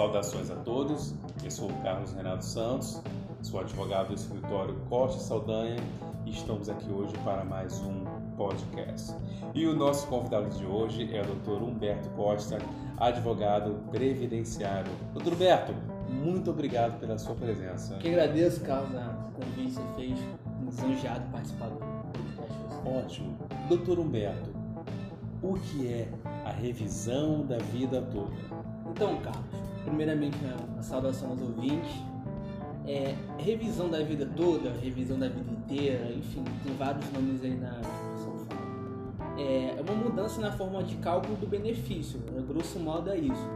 Saudações a todos, eu sou o Carlos Renato Santos, sou advogado do escritório Costa Saldanha e estamos aqui hoje para mais um podcast. E o nosso convidado de hoje é o Dr. Humberto Costa, advogado previdenciário. Dr. Humberto, muito obrigado pela sua presença. Que agradeço, Carlos, o convite que você fez, lisonjeado participar do podcast. Ótimo. Dr. Humberto, o que é a revisão da vida toda? Então, Carlos, primeiramente uma saudação aos ouvintes. É, revisão da vida toda, revisão da vida inteira, enfim, tem vários nomes aí na. É, é uma mudança na forma de cálculo do benefício, né? grosso modo é isso.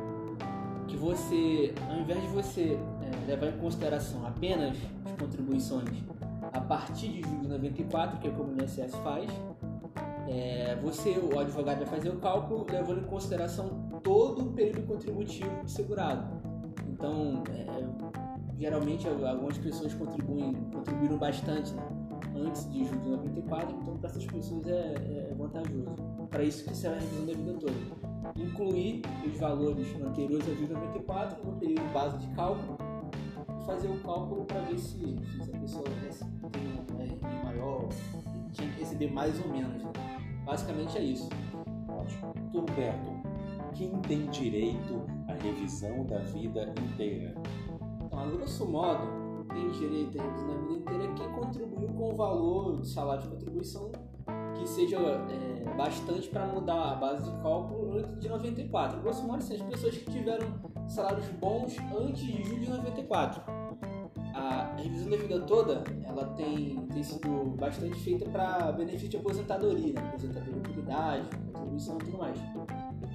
Que você, ao invés de você é, levar em consideração apenas as contribuições a partir de julho de 94, que é como o INSS faz, é, você, o advogado, vai fazer o cálculo levando em consideração todo o período contributivo do segurado. Então, é, geralmente algumas pessoas contribuem, contribuíram bastante né, antes de julho de 94, então para essas pessoas é, é vantajoso. Para isso que será a revisão da vida toda. Incluir os valores anteriores a julho de 94 no período base de cálculo fazer o cálculo para ver se, se a pessoa tem um RM maior, tinha que receber mais ou menos. Né? Basicamente é isso. Ótimo. Humberto, quem tem direito à revisão da vida inteira? Então, a grosso modo, tem direito à revisão da vida inteira quem contribuiu com o valor de salário de contribuição que seja é, bastante para mudar a base de cálculo antes de 94. Grosso modo, são as pessoas que tiveram salários bons antes de julho de 94 a revisão da vida toda ela tem, tem sido bastante feita para benefício de aposentadoria, né? aposentadoria por idade, contribuição e tudo mais.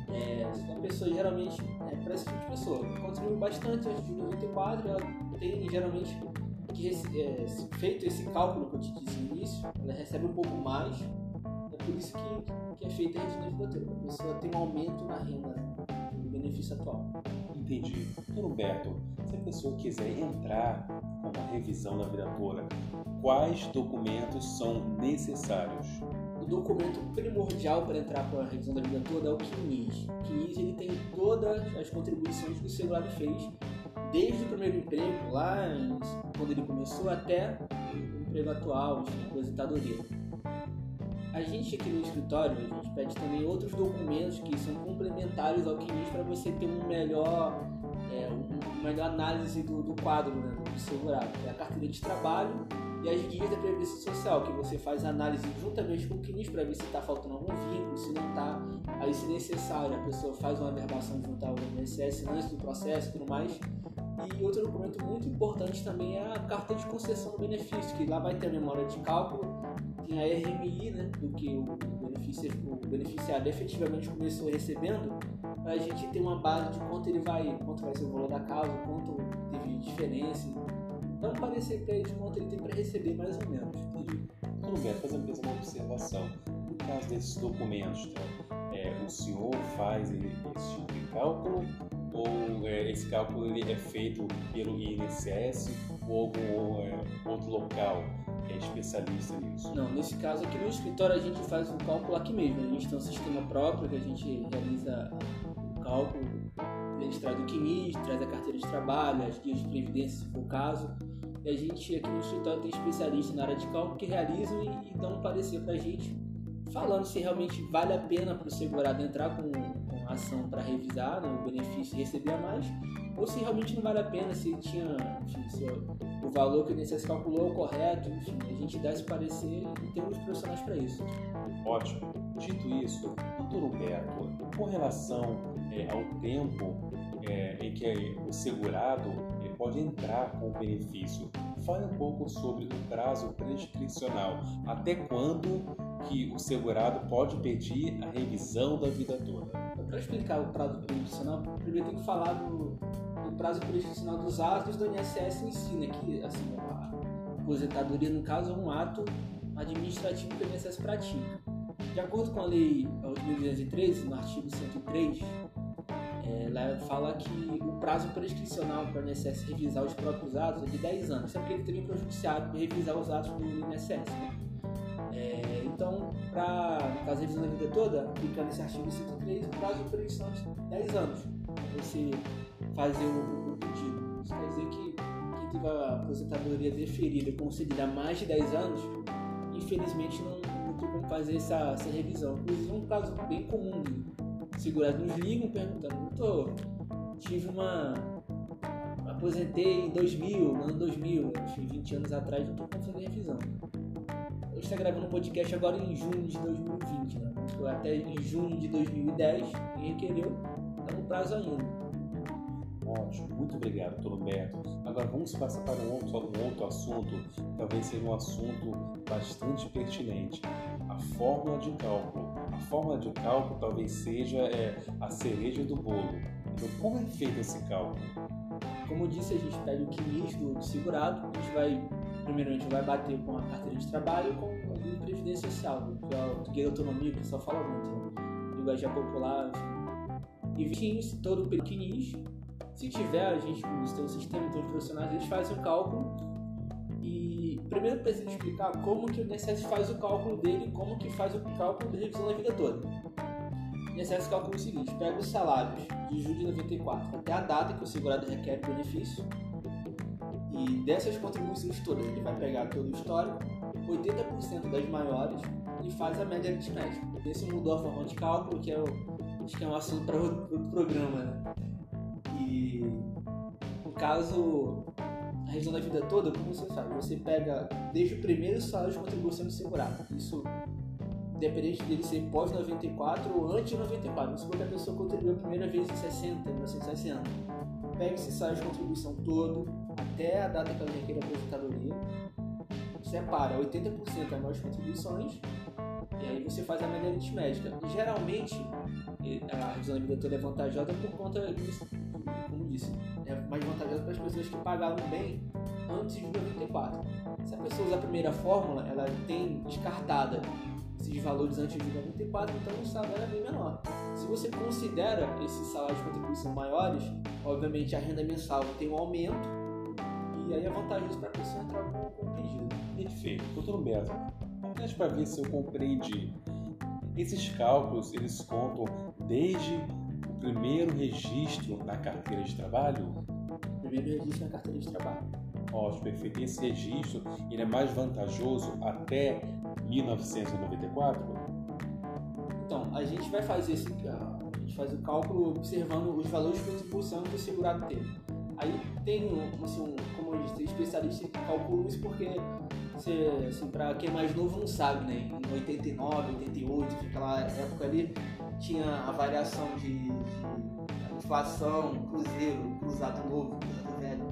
É, uma pessoa geralmente, é, para esse tipo de pessoa, contribui bastante antes de 94, ela tem geralmente que, é, feito esse cálculo que eu te disse no início, ela recebe um pouco mais, é por isso que, que é feita a revisão da vida toda. A pessoa tem um aumento na renda do benefício atual. Entendi. Doutor Humberto, se a pessoa quiser entrar uma revisão da vida toda, quais documentos são necessários? O documento primordial para entrar com a revisão da vida toda é o CNIS. O CNIS ele tem todas as contribuições que o segurado fez, desde o primeiro emprego, lá quando ele começou, até o emprego atual, a aposentadoria. A gente aqui no escritório, a gente pede também outros documentos que são complementares ao CNIS para você ter um melhor, é, uma melhor análise do, do quadro né, do segurado. É a carteira de trabalho e as guias da Previdência Social, que você faz análise juntamente com o CNIS para ver se está faltando algum vínculo, se não está. Aí, se necessário, a pessoa faz uma averbação junto ao INSS antes do processo e tudo mais. E outro documento muito importante também é a carta de concessão do benefício, que lá vai ter a memória de cálculo tem a RMI, né, do que o, o beneficiário efetivamente começou recebendo, para a gente ter uma base de quanto ele vai, quanto vai ser o valor da causa, quanto teve diferença. Um parecer para ele de quanto ele tem para receber, mais ou menos. Entendi. Tudo bem, fazer uma observação. No caso desses documentos, então, é, o senhor faz esse tipo de cálculo ou é, esse cálculo ele é feito pelo INSS ou algum é, outro local? É especialista nisso? Não, nesse caso aqui no escritório a gente faz o cálculo aqui mesmo. A gente tem um sistema próprio que a gente realiza o cálculo. A gente traz o QNIS, traz a carteira de trabalho, as guias de previdência, se for o caso. E a gente aqui no escritório tem especialistas na área de cálculo que realizam e, e dão um parecer para a gente falando se realmente vale a pena para o segurado entrar com, com ação para revisar né, o benefício receber a mais ou se realmente não vale a pena, se tinha, enfim, se o valor que o INSS calculou é o correto, enfim, a gente dá esse parecer e temos profissionais para isso. Ótimo. Dito isso, doutor Humberto, com relação é, ao tempo é, em que o segurado é, pode entrar com o benefício, fale um pouco sobre o prazo prescricional. Até quando que o segurado pode pedir a revisão da vida toda? Para explicar o prazo prescricional, primeiro tem que falar do, do prazo prescricional dos atos do INSS em si, né? Que, assim, a aposentadoria, no caso, é um ato administrativo que o INSS pratica. De acordo com a Lei 8.213, no artigo 103, é, lá fala que o prazo prescricional para o INSS revisar os próprios atos é de 10 anos. Isso é ele também para o judiciário revisar os atos do INSS. Né? É, então, para da revisão da vida toda, aplicando esse artigo 103, o prazo prescricional é de 10 anos. você fazer o, o, pedido. Isso quer dizer que quem teve a aposentadoria deferida concedida há mais de 10 anos, infelizmente não, não tem como fazer essa, essa revisão. Inclusive, um caso bem comum de segurados nos ligam perguntando: doutor, tive uma. Aposentei em 2000, no ano 2000, 20 anos atrás, não estou fazer revisão. Eu estou gravando um podcast agora em junho de 2020, né? Até em junho de 2010, e requereu, está no prazo ainda. Ótimo, muito obrigado, doutor Humberto. Agora vamos passar para um outro, um outro assunto, talvez seja um assunto bastante pertinente: a fórmula de cálculo. A fórmula de cálculo talvez seja é, a cereja do bolo. Então, como é feito esse cálculo? Como eu disse, a gente pega o quinis do segurado, a gente vai, primeiramente, vai bater com a carteira de trabalho e com a previdência social, que é o guia autonomia, que só fala muito, né? linguagem popular, enfim. E todo o quinis se tiver, a gente tem um sistema, os profissionais eles fazem o cálculo e primeiro preciso explicar como que o INSS faz o cálculo dele, como que faz o cálculo da revisão da vida toda. O INSS calcula o seguinte, pega os salários de julho de 94 até a data que o segurado requer benefício e dessas contribuições todas ele vai pegar todo o histórico, 80% das maiores e faz a média aritmética. Esse mudou a forma de cálculo, que é o, acho que é um assunto para outro programa, né? E no caso, a revisão da vida toda, como você sabe, você pega desde o primeiro salário de contribuição do segurado. Isso independente dele ser pós-94 ou antes de 94. Vamos supor que a pessoa contribuiu a primeira vez em 60, 1960. Pega esse salário de contribuição todo, até a data que ela requer a aposentadoria, separa 80% das novas contribuições, e aí você faz a média aritmética. E, geralmente, a revisão da vida toda é vantajosa por conta disso como disse, é mais vantajoso para as pessoas que pagaram bem antes de 94. Se a pessoa usa a primeira fórmula, ela tem descartada esses valores antes de 94, então o salário é bem menor. Se você considera esses salários de contribuição maiores, obviamente a renda mensal tem um aumento e aí é vantajoso para a pessoa entrar com, com o pedido. Perfeito. Doutor Humberto, apenas para ver se eu compreendi. Esses cálculos, eles contam desde primeiro registro na carteira de trabalho? Primeiro registro na carteira de trabalho. Ótimo, perfeito. Esse registro ele é mais vantajoso até 1994? Então, a gente vai fazer esse, a gente faz o cálculo observando os valores de contribuição que o segurado teve. Aí tem um, assim, um, como eu disse, especialista que calcula isso porque assim, para quem é mais novo não sabe, né? Em 89, 88, aquela época ali, tinha a variação de, de inflação, cruzeiro, cruzado novo, cruzado velho.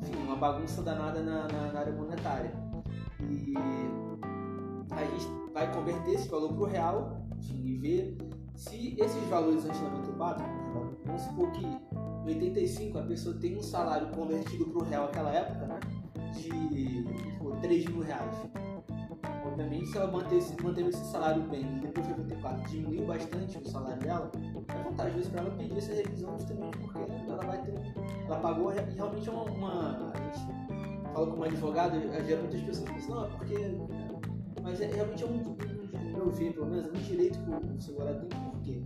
Enfim, uma bagunça danada na, na, na área monetária. E a gente vai converter esse valor para o real enfim, e ver se esses valores antes de 94, vamos supor que em 85 a pessoa tem um salário convertido para o real naquela época, né? De 3 mil reais obviamente, se ela manter esse, esse salário bem e depois de 84 diminuiu bastante o salário dela, é vantajoso para ela pedir essa revisão justamente porque ela vai ter. Ela pagou e realmente é uma. uma a gente fala como advogado, geralmente as pessoas pensam, não, é porque. Mas é, realmente é um, meu ver, pelo menos, é um direito que o segurado tem, porque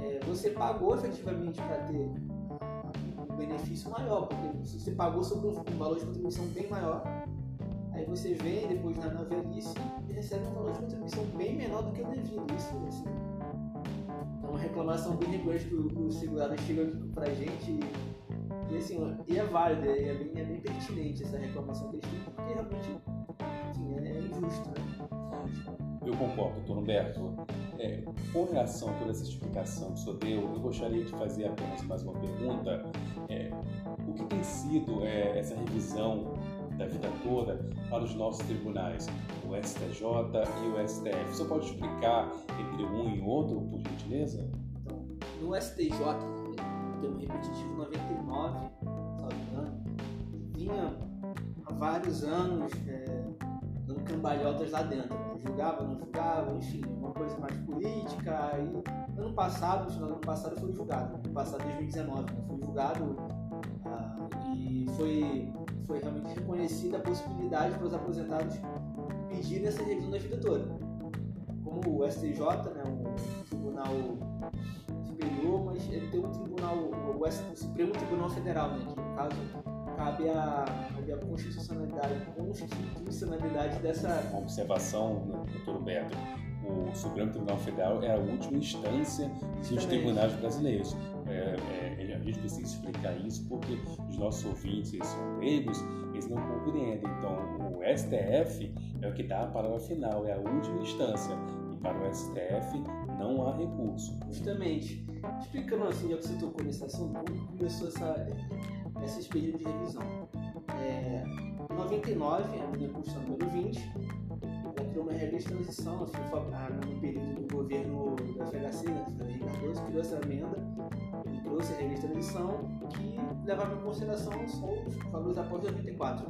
é, você pagou efetivamente para ter um benefício maior, porque você pagou sobre um, valor de contribuição bem maior, você vem depois na, velhice e recebe um valor de contribuição bem menor do que o devido. Isso assim, é uma reclamação bem recorrente que o segurado chega pra gente e, e assim, e é válida, é bem, é bem pertinente essa reclamação que eles têm, porque realmente enfim, é, é injusto, né? Eu concordo, doutor Humberto. É, com relação a toda essa explicação que o senhor deu, eu gostaria de fazer apenas mais uma pergunta. É, o que tem sido é, essa revisão da vida toda para os nossos tribunais, o STJ e o STF. Você pode explicar entre um e outro, por gentileza? Então, no STJ, termo repetitivo 99, salvo engano, vinha há vários anos é, dando cambalhotas lá dentro. Julgava, não julgava, enfim, uma coisa mais política. E ano passado, no ano passado, foi julgado. No passado, 2019, né? foi julgado ah, e foi foi realmente reconhecida a possibilidade para os aposentados pedirem essa revisão da vida toda. Como o STJ, né, um tribunal superior, mas ele tem um tribunal, o, o Supremo Tribunal Federal, né, que no caso cabe a, cabe a constitucionalidade, constitucionalidade dessa. Uma observação, né, doutor Beto. O Supremo Tribunal Federal é a última instância dos tribunais brasileiros. É, é, a gente precisa explicar isso porque os nossos ouvintes eles são leigos, eles não compreendem. Então, o STF é o que dá a palavra final, é a última instância. E para o STF não há recurso. Justamente. Explicando assim, já que você tocou nesse assunto, como começou essa, essa experiência de revisão? É, em 99, a minha Constituição número 20, ela criou uma regra de transição, assim, no período do governo da FHC, né, Fernando Cardoso, criou essa emenda, ele trouxe a regra de transição que levava em consideração os valores após 94.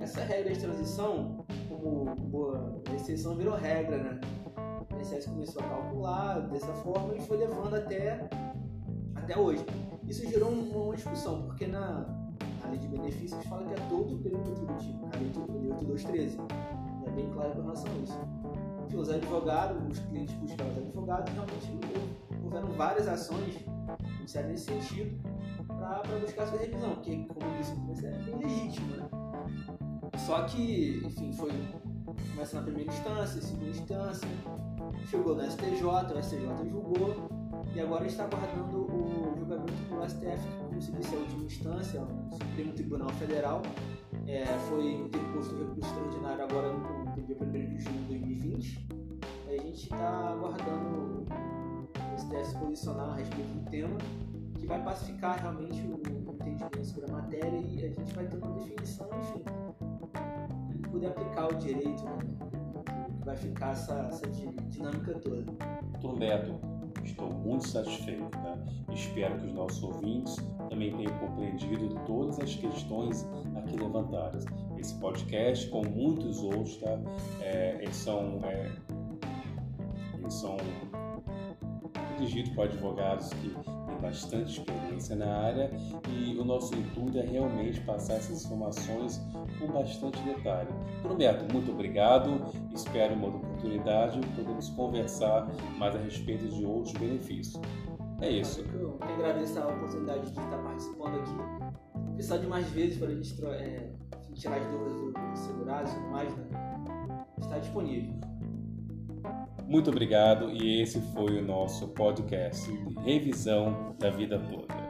Essa regra de transição, como boa exceção, virou regra, né? O INSS começou a calcular dessa forma e foi levando até, até hoje. Isso gerou uma discussão, porque na, lei de benefícios fala que é todo o período contributivo, a lei 8213. É bem claro com relação a isso. Enfim, os advogados, os clientes buscaram os advogados, realmente houveram várias ações iniciadas nesse sentido para buscar sua revisão, que, como eu disse, é bem legítimo, né? Só que, enfim, foi começa na primeira instância, segunda instância, chegou no STJ, o STJ julgou, e agora está aguardando o julgamento do STF, que, como se disse, é a última instância, o Supremo Tribunal Federal. É, foi interposto recurso extraordinário agora no, no dia 1 de junho de 2020. E a gente está aguardando o se posicionar a respeito do tema, que vai pacificar realmente o, entendimento sobre a matéria e a gente vai ter uma definição, enfim, e poder aplicar o direito, né? que vai ficar essa, essa dinâmica toda. Doutor Beto, estou muito satisfeito. Tá? Espero que os nossos ouvintes também tenham compreendido todas as questões aqui levantadas. Esse podcast, como muitos outros, tá? É, eles são, é, eles são dirigidos por advogados que bastante experiência na área e o nosso intuito é realmente passar essas informações com bastante detalhe. Prometo, muito obrigado, espero uma outra oportunidade podemos conversar mais a respeito de outros benefícios. É isso. Eu agradeço a oportunidade de estar participando aqui. Precisar de mais vezes para a gente é, tirar as dúvidas do segurado e tudo mais, né? está disponível. Muito obrigado e esse foi o nosso podcast de revisão da vida toda.